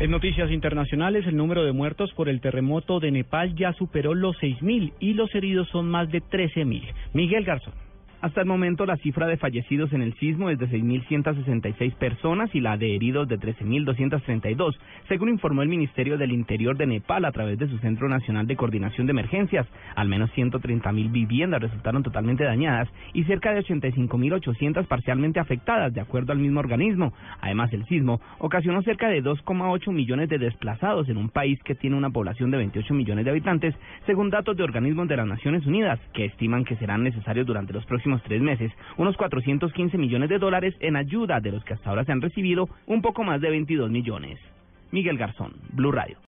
En noticias internacionales, el número de muertos por el terremoto de Nepal ya superó los 6.000 y los heridos son más de 13.000. Miguel Garzón. Hasta el momento, la cifra de fallecidos en el sismo es de 6.166 personas y la de heridos de 13.232, según informó el Ministerio del Interior de Nepal a través de su Centro Nacional de Coordinación de Emergencias. Al menos 130.000 viviendas resultaron totalmente dañadas y cerca de 85.800 parcialmente afectadas, de acuerdo al mismo organismo. Además, el sismo ocasionó cerca de 2,8 millones de desplazados en un país que tiene una población de 28 millones de habitantes, según datos de organismos de las Naciones Unidas, que estiman que serán necesarios durante los próximos tres meses unos 415 millones de dólares en ayuda, de los que hasta ahora se han recibido un poco más de 22 millones. Miguel Garzón, Blue Radio.